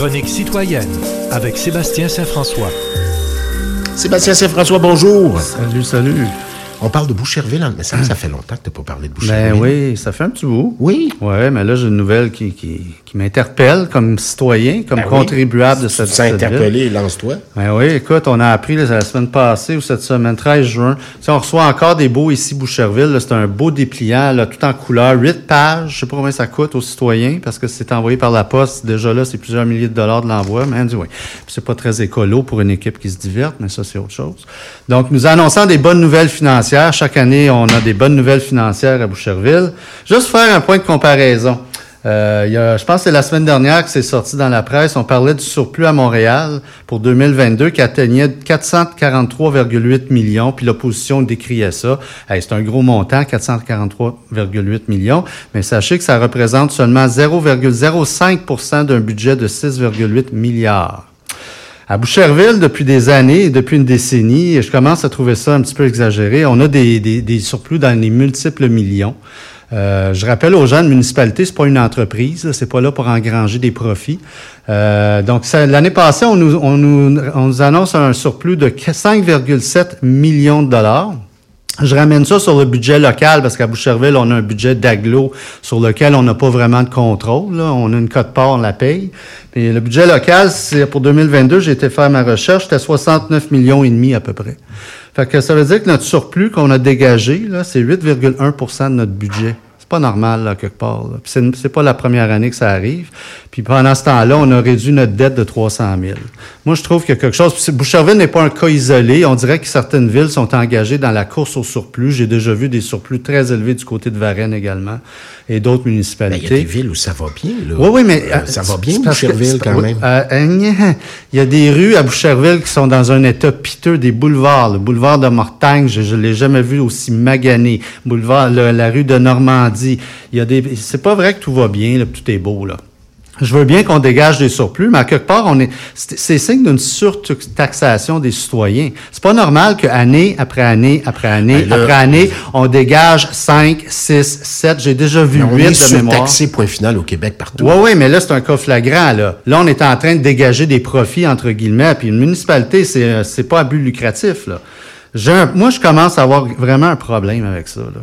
chronique citoyenne avec Sébastien Saint-François. Sébastien Saint-François, bonjour. Salut, salut. On parle de Boucherville, mais ça, ça fait longtemps que tu n'as pas parlé de Boucherville. Ben oui, ça fait un petit bout. Oui. Oui, mais là, j'ai une nouvelle qui, qui, qui m'interpelle comme citoyen, comme Ben oui. contribuable de Tu cette ville. interpellé, lance-toi. Ben oui, écoute, on a appris là, la semaine passée ou cette semaine, 13 juin. Tu sais, on reçoit encore des beaux ici, Boucherville. C'est un beau dépliant, là, tout en couleur, 8 pages. Je sais pas combien ça coûte aux citoyens parce que c'est envoyé par la poste. Déjà là, c'est plusieurs milliers de dollars de l'envoi. Mais anyway, Puis c'est pas très écolo pour une équipe qui se diverte, mais ça, c'est autre chose. Donc, nous annonçons des bonnes nouvelles financières. Chaque année, on a des bonnes nouvelles financières à Boucherville. Juste faire un point de comparaison. Euh, je pense que c'est la semaine dernière que c'est sorti dans la presse. On parlait du surplus à Montréal pour 2022 qui atteignait 443,8 millions. Puis l'opposition décriait ça. C'est un gros montant, 443,8 millions. Mais sachez que ça représente seulement 0,05 d'un budget de 6,8 milliards. À Boucherville, depuis des années, depuis une décennie, je commence à trouver ça un petit peu exagéré. On a des, des, des surplus dans les multiples millions. Euh, je rappelle aux gens de municipalité, c'est pas une entreprise, c'est pas là pour engranger des profits. Euh, donc l'année passée, on nous, on nous, on nous annonce un surplus de 5,7 millions de dollars. Je ramène ça sur le budget local parce qu'à Boucherville, on a un budget d'aglo sur lequel on n'a pas vraiment de contrôle. On a une cote-part, on la paye. Puis le budget local, c'est pour 2022, j'ai été faire ma recherche, c'était 69 millions et demi à peu près. Fait que ça veut dire que notre surplus qu'on a dégagé, là, c'est 8,1% de notre budget. C'est pas normal, là, quelque part. là. Puis c'est, c'est pas la première année que ça arrive. Puis pendant ce temps-là, on a réduit notre dette de 300 000. Moi, je trouve qu'il y a quelque chose. Puis Boucherville n'est pas un cas isolé. On dirait que certaines villes sont engagées dans la course au surplus. J'ai déjà vu des surplus très élevés du côté de Varennes également et d'autres Ben, Il y a municipalités. des villes où ça va bien. Là. Oui, oui, mais. Euh, euh, ça va bien, que- Boucherville, c'est- quand même. euh, euh, il y a des rues à Boucherville qui sont dans un état piteux, des boulevards. Le boulevard de Mortagne, je ne l'ai jamais vu aussi magané. Boulevard, le- la rue de Normandie. Il y a des. C'est pas vrai que tout va bien, là, tout est beau, là. Je veux bien qu'on dégage des surplus, mais à quelque part, on est, c'est signe d'une surtaxation des citoyens. C'est pas normal que année après année après année Ben là- après année, on dégage 5, 6, 7. J'ai déjà vu Mais on 8 est de mémoire. surtaxé, point final, au Québec, partout. Oui, oui, mais là, c'est un cas flagrant, là. Là, on est en train de dégager des profits, entre guillemets, puis une municipalité, c'est, euh, c'est pas à but lucratif, là. Un- moi, je commence à avoir vraiment un problème avec ça, là.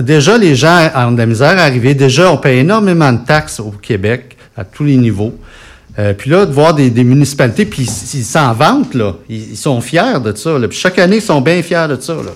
Déjà, les gens ont de la misère à arriver. Déjà, on paye énormément de taxes au Québec, à tous les niveaux. Euh, puis là, de voir des, des municipalités, puis ils s'en vantent, là. Ils, ils sont fiers de ça, là. Chaque année, ils sont bien fiers de ça, là.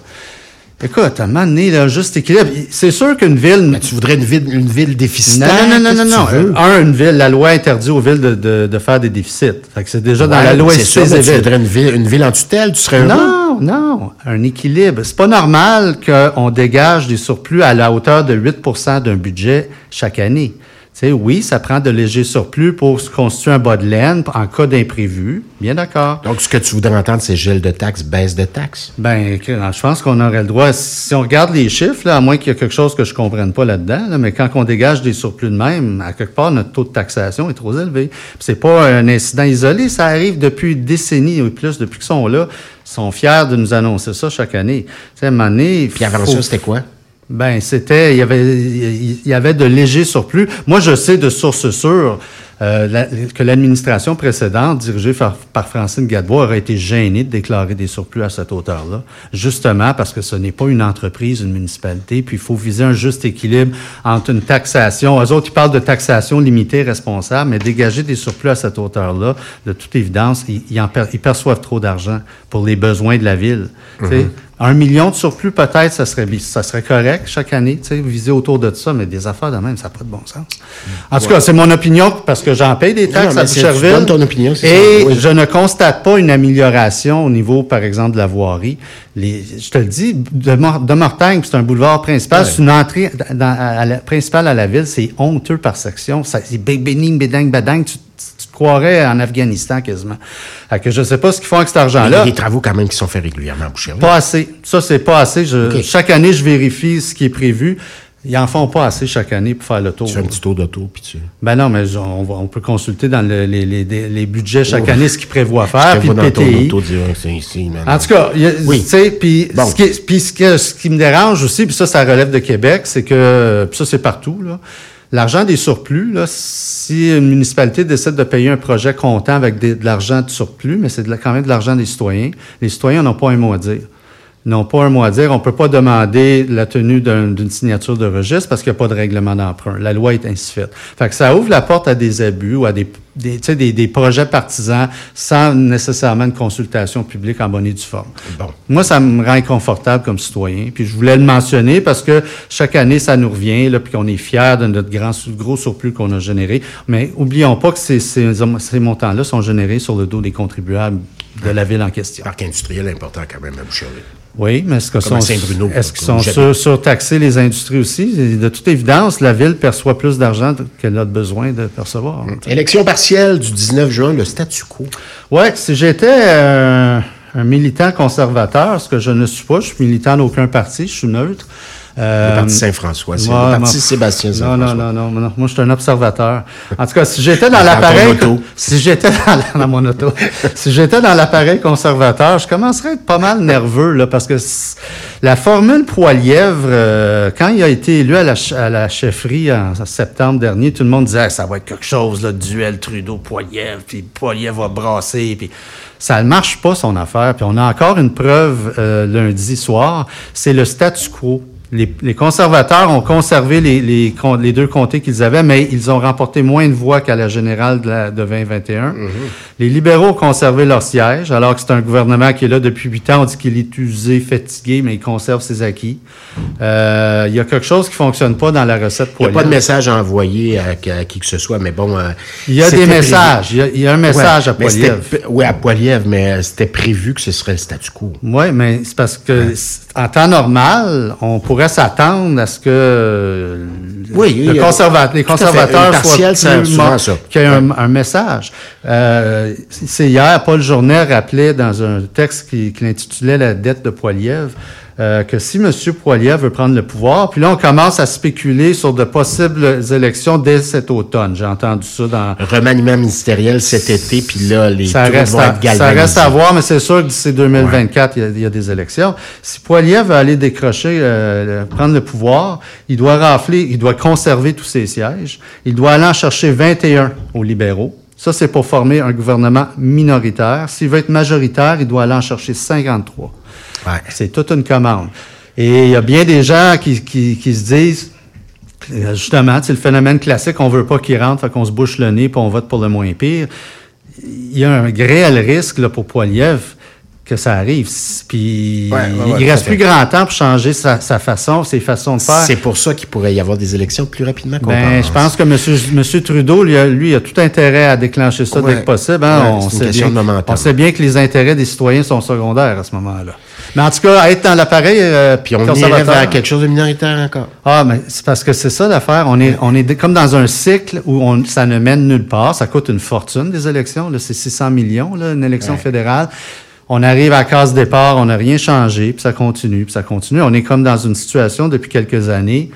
Écoute, à un moment donné, là, juste équilibre. C'est sûr qu'une ville... Mais tu voudrais une ville, une ville Non, déficitaire? non, non, non, non, non. veux? Un, une ville, la loi interdit aux villes de, de, de faire des déficits. Fait que c'est déjà dans la loi c'est sûr, mais tu voudrais une ville, une ville en tutelle, tu serais heureux? Non, non, un équilibre. C'est pas normal qu'on dégage des surplus à la hauteur de 8% d'un budget chaque année. Tu sais, oui, ça prend de légers surplus pour se constituer un bas de laine en cas d'imprévu. Bien d'accord. Donc, ce que tu voudrais entendre, c'est gel de taxes, baisse de taxes. Ben, je pense qu'on aurait le droit. Si on regarde les chiffres, là, à moins qu'il y ait quelque chose que je comprenne pas là-dedans, là, mais quand on dégage des surplus de même, à quelque part, notre taux de taxation est trop élevé. C'est pas un incident isolé, ça arrive depuis des décennies ou plus, depuis qu'ils sont là. Ils sont fiers de nous annoncer ça chaque année. Tu sais, à un moment donné, Puis avant faut- ça, c'était quoi? Ben, c'était, il y avait, il y avait de légers surplus. Moi, je sais de sources sûres euh, que l'administration précédente, dirigée par, Francine Gadebois, aurait été gênée de déclarer des surplus à cette hauteur-là, justement parce que ce n'est pas une entreprise, une municipalité, puis il faut viser un juste équilibre entre une taxation. Eux autres, ils parlent de taxation limitée, responsable, mais dégager des surplus à cette hauteur-là, de toute évidence, ils, ils en per- ils perçoivent trop d'argent pour les besoins de la ville. Sais, Un million de surplus, peut-être, ça serait, ça serait correct chaque année, tu sais, viser autour de ça, mais des affaires de même, ça n'a pas de bon sens. En tout cas, c'est mon opinion parce que j'en paye des taxes non, à Boucherville. ton opinion, Et ça, oui. je ne constate pas une amélioration au niveau, par exemple, de la voirie. Les, je te le dis, de, Mor- de Mortagne, c'est un boulevard principal, Ouais. c'est une entrée dans- à la, principale à la ville, c'est honteux par section. C'est bing, bing, béding, badang, tu, croirais en Afghanistan quasiment. Fait que je sais pas ce qu'ils font avec cet Il y argent-là. a des travaux quand même qui sont faits régulièrement à Boucherville. Pas assez. Ça, c'est pas assez. Je-. Chaque année, je vérifie ce qui est prévu. Ils en font pas assez chaque année pour faire le tour. Tu fais un petit tour d'auto, puis tu... Ben non, mais on, peut consulter dans le- les, les- les budgets chaque Oh. année ce qu'ils prévoient faire, puis le dans ton PTI. auto dire, c'est ici, man. En tout cas, a- Oui. tu sais, puis Bon. ce, qui, est- puis ce, que- ce qui me dérange aussi, puis ça, ça relève de Québec, c'est que, puis ça, c'est partout, là, l'argent des surplus, si une municipalité décide de payer un projet comptant avec de l'argent de surplus, mais c'est quand même de l'argent des citoyens, les citoyens n'ont pas un mot à dire. N'ont pas un mot à dire. On peut pas demander la tenue d'un- d'une signature de registre parce qu'il n'y a pas de règlement d'emprunt. La loi est ainsi faite. Fait que ça ouvre la porte à des abus ou à des, des, des, des projets partisans sans nécessairement une consultation publique en bonne et due forme. Bon. Moi, ça me rend inconfortable comme citoyen. Puis je voulais le mentionner parce que chaque année, ça nous revient, là, puis qu'on est fiers de notre grand, gros surplus qu'on a généré. Mais oublions pas que ces, ces, ces montants-là sont générés sur le dos des contribuables de la ville en question. Parc industriel important quand même à Boucherville. Oui, mais est-ce que sont, qu'ils comme sont sur, surtaxés les industries aussi? De toute évidence, la ville perçoit plus d'argent qu'elle a besoin de percevoir. Élection partielle du 19 juin, le statu quo. Ouais, si j'étais euh, un militant conservateur, ce que je ne suis pas, je suis militant d'aucun parti, je suis neutre. Euh, Le parti Saint-François, c'est le parti Sébastien non, Saint-François. non, non, non, non, moi je suis un observateur. En tout cas, si j'étais dans l'appareil, si j'étais dans, mon auto, si j'étais dans l'appareil conservateur, je commencerais à être pas mal nerveux là, parce que la formule Poilièvre, euh, quand il a été élu à la, chefferie en septembre dernier, tout le monde disait ça va être quelque chose, là, duel Trudeau-Poilièvre, puis Poilièvre va brasser, puis ça ne marche pas son affaire. Puis on a encore une preuve euh, lundi soir, c'est le statu quo. Les, les conservateurs ont conservé les, les, com- les deux comtés qu'ils avaient, mais ils ont remporté moins de voix qu'à la générale de, la- de 2021. Les libéraux ont conservé leur siège, alors que c'est un gouvernement qui est là depuis huit ans. On dit qu'il est usé, fatigué, mais il conserve ses acquis. Euh, Il y a quelque chose qui fonctionne pas dans la recette Il n'y a pas de message à envoyer à, à qui que ce soit, mais bon. euh, Il y a des messages. Il y a, il y a un message Ouais, à Poilievre. Oui, à Poilievre, mais euh, c'était prévu que ce serait le statu quo. Oui, mais c'est parce que en temps normal, on pourrait s'attendre à ce que euh, Oui, le conserva- les conservateurs soient qu'il y ait un, un message. Euh, c'est hier, Paul Journet rappelait dans un texte qui, qui intitulait La dette de Poilievre euh, que si M. Poilievre veut prendre le pouvoir, puis là, on commence à spéculer sur de possibles élections dès cet automne. J'ai entendu ça dans, Remaniement ministériel cet été, puis là, les ça reste, vont à, être ça reste à voir, mais c'est sûr que d'ici 2024, il, y y a des élections. Si Poilievre veut aller décrocher, euh, prendre le pouvoir, il doit rafler, il doit conserver tous ses sièges. Il doit aller en chercher 21 aux libéraux. Ça, c'est pour former un gouvernement minoritaire. S'il veut être majoritaire, il doit aller en chercher 53. C'est toute une commande. Et il y a bien des gens qui, se disent, justement, c'est le phénomène classique, on veut pas qu'il rentre, fait qu'on se bouche le nez, puis on vote pour le moins pire. Il y a un réel risque là, pour Poiliev que ça arrive. Puis Ouais, ouais, ouais, il reste plus grand temps pour changer sa, sa façon, ses façons de faire. C'est pour ça qu'il pourrait y avoir des élections plus rapidement qu'on Ben, pense. je pense que M. Monsieur Trudeau, lui, a, lui, a tout intérêt à déclencher ça dès que possible. hein. On, sait bien, on sait bien que les intérêts des citoyens sont secondaires à ce moment-là. Mais en tout cas, être dans l'appareil euh, Puis on irait vers quelque chose de minoritaire encore. Ah, mais c'est parce que c'est ça l'affaire. On est, on est comme dans un cycle où on, ça ne mène nulle part. Ça coûte une fortune, des élections. Là, c'est 600 millions, là, une élection fédérale. On arrive à case départ, on n'a rien changé, puis ça continue, puis ça continue. On est comme dans une situation depuis quelques années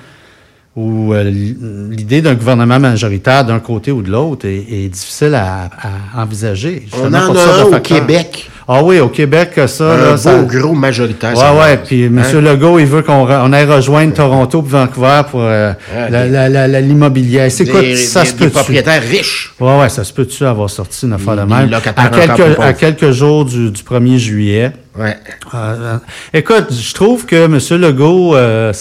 où euh, l'idée d'un gouvernement majoritaire d'un côté ou de l'autre est, est difficile à, à envisager. On en a un au. Québec. Ah oui, au Québec, ça, Un là, beau ça- gros majoritaire. va. ouais. Puis M. Hein? Legault, il veut qu'on re- on aille rejoindre Toronto puis Vancouver pour euh, Ouais, la- des- la- la- la- l'immobilier. C'est quoi, Des, ça des- se des peut propriétaires riches. Ouais, ouais, ça se peut-tu avoir sorti une affaire de Des même? À quelques, à quelques jours du, du 1er juillet. Ouais. Euh, écoute, je trouve que M. Legault, euh,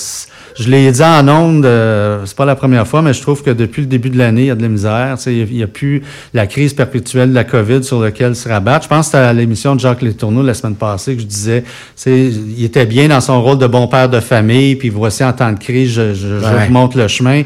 je l'ai dit en ondes, euh, c'est pas la première fois, mais je trouve que depuis le début de l'année, il y a de la misère. Il n'y a, plus la crise perpétuelle de la COVID sur laquelle se rabattre. Je pense que c'était à l'émission de Jacques Letourneau la semaine passée que je disais, il était bien dans son rôle de bon père de famille, puis voici en temps de crise, je, je, je remonte le chemin.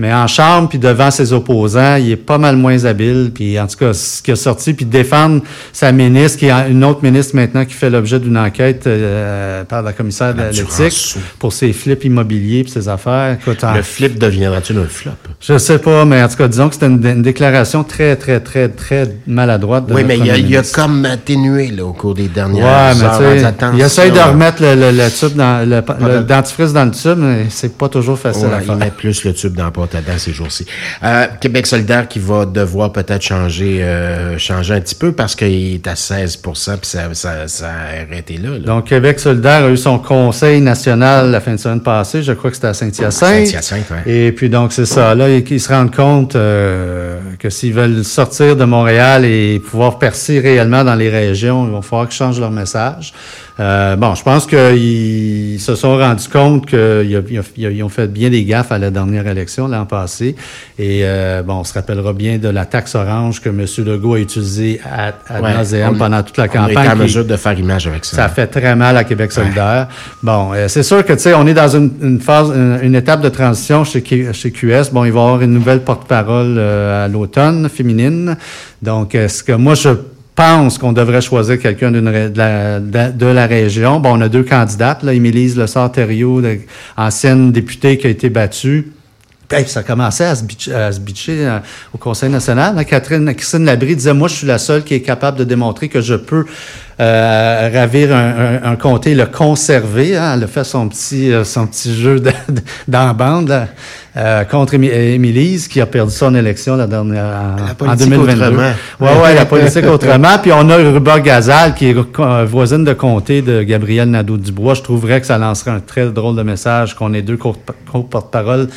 Mais en chambre, puis devant ses opposants, il est pas mal moins habile. Puis en tout cas, ce qui a sorti, puis défendre sa ministre, qui est une autre ministre maintenant qui fait l'objet d'une enquête euh, par la commissaire de l'éthique pour ses flips immobiliers puis ses affaires. Écoute, en- Le flip deviendra-t-il un flop? je sais pas, mais en tout cas, disons que c'était une, une déclaration très, très, très, très maladroite. De Oui, mais il a, il a comme atténué là, au cours des dernières Ouais, mais heures. Attention. il essaye de remettre le, le, le tube dans le, le de- dentifrice dans le tube, mais c'est pas toujours facile Ouais, à faire. mettent plus le tube dans la porte à dents ces jours-ci. Euh, Québec solidaire qui va devoir peut-être changer euh, changer un petit peu parce qu'il est à 16 puis ça, ça, ça a arrêté là. là. Donc, Québec solidaire a eu son conseil national la fin de semaine passée. Je crois que c'était à Saint-Hyacinthe. Saint-Hyacinthe, ouais. Et puis, donc, c'est ça. Là, qu'ils se rendent compte euh, que s'ils veulent sortir de Montréal et pouvoir percer réellement dans les régions, il va falloir qu'ils changent leur message. Euh, bon, je pense qu'ils se sont rendus compte qu'ils ont fait bien des gaffes à la dernière élection l'an passé. Et euh, bon, on se rappellera bien de la taxe orange que M. Legault a utilisée à, à pendant toute la campagne. On est en mesure de faire image avec ça. Ça fait très mal à Québec solidaire. Bon, euh, c'est sûr que, tu sais, on est dans une, phase, une, étape de transition chez, chez QS. Bon, il va y avoir une nouvelle porte-parole à l'automne, féminine. Donc, est-ce que moi, je pense qu'on devrait choisir quelqu'un de la, de, la, région? Bon, on a deux candidates, là, Émilise Le Thériault, ancienne députée qui a été battue. Puis, ça a commencé à se bitcher, euh, au Conseil national. Catherine, Christine Labrie disait, moi, je suis la seule qui est capable de démontrer que je peux euh, ravir un, un, comté, le conserver. Hein, elle a fait son petit, euh, son petit jeu dans bande euh, contre Émilise, qui a perdu son élection la dernière, en, 2022. Autrement. Ouais, ouais, la politique autrement. Puis on a Ruba Gazal, qui est voisine de comté de Gabriel Nadeau-Dubois. Je trouverais que ça lancerait un très drôle de message qu'on ait deux porte-parole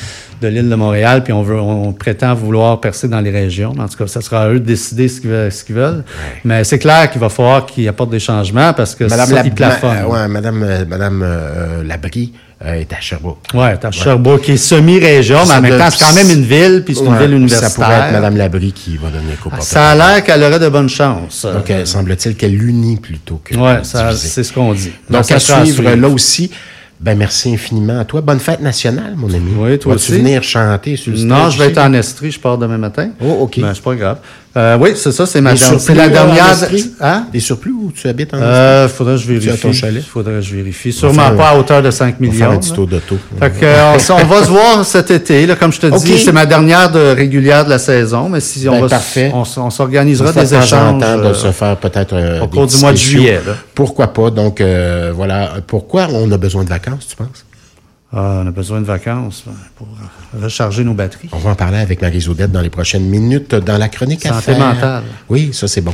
de l'île de Montréal, puis on veut, on prétend vouloir percer dans les régions. En tout cas, ça sera à eux de décider ce qu'ils veulent. Ce qu'ils veulent. Mais c'est clair qu'il va falloir qu'ils apportent des changements parce que Madame ça, Ma, ouais, Madame, euh, Madame euh, Labrie euh, est à Sherbrooke. Oui, est à Sherbrooke, qui est semi-région, mais en même temps, c'est quand même une ville, puis c'est une ville universitaire. Ça pourrait être Mme Labrie qui va donner coup Ça a l'air qu'elle aurait de bonnes chances. Donc, semble-t-il qu'elle l'unit plutôt que. Oui, c'est ce qu'on dit. Donc, à suivre là aussi. Ben, merci infiniment à toi. Bonne fête nationale, mon ami. Oui, toi aussi. Tu venir chanter sur le Non, je vais être en Estrie, je pars demain matin. Oh, OK. Ben, c'est pas grave. Euh, oui, c'est ça, c'est ma C'est la dernière. Hein? Des surplus où tu habites en euh, Faudrait que je vérifie. ton chalet? Faudrait que je vérifie. Sûrement pas à hauteur de 5 millions. On va faire un petit tour d'auto. Fait que, euh, on, va se voir cet été. Là, comme je te dis, c'est ma dernière de régulière de la saison. Mais si on ben, va, on, s'organisera des échanges. de euh, se faire peut-être au cours du mois de juillet. Là. Pourquoi pas? Donc voilà. Pourquoi on a besoin de vacances, tu penses? Ah, on a besoin de vacances pour recharger nos batteries. On va en parler avec Marie Zoudette dans les prochaines minutes dans la chronique Santé mentale. Oui, ça c'est bon.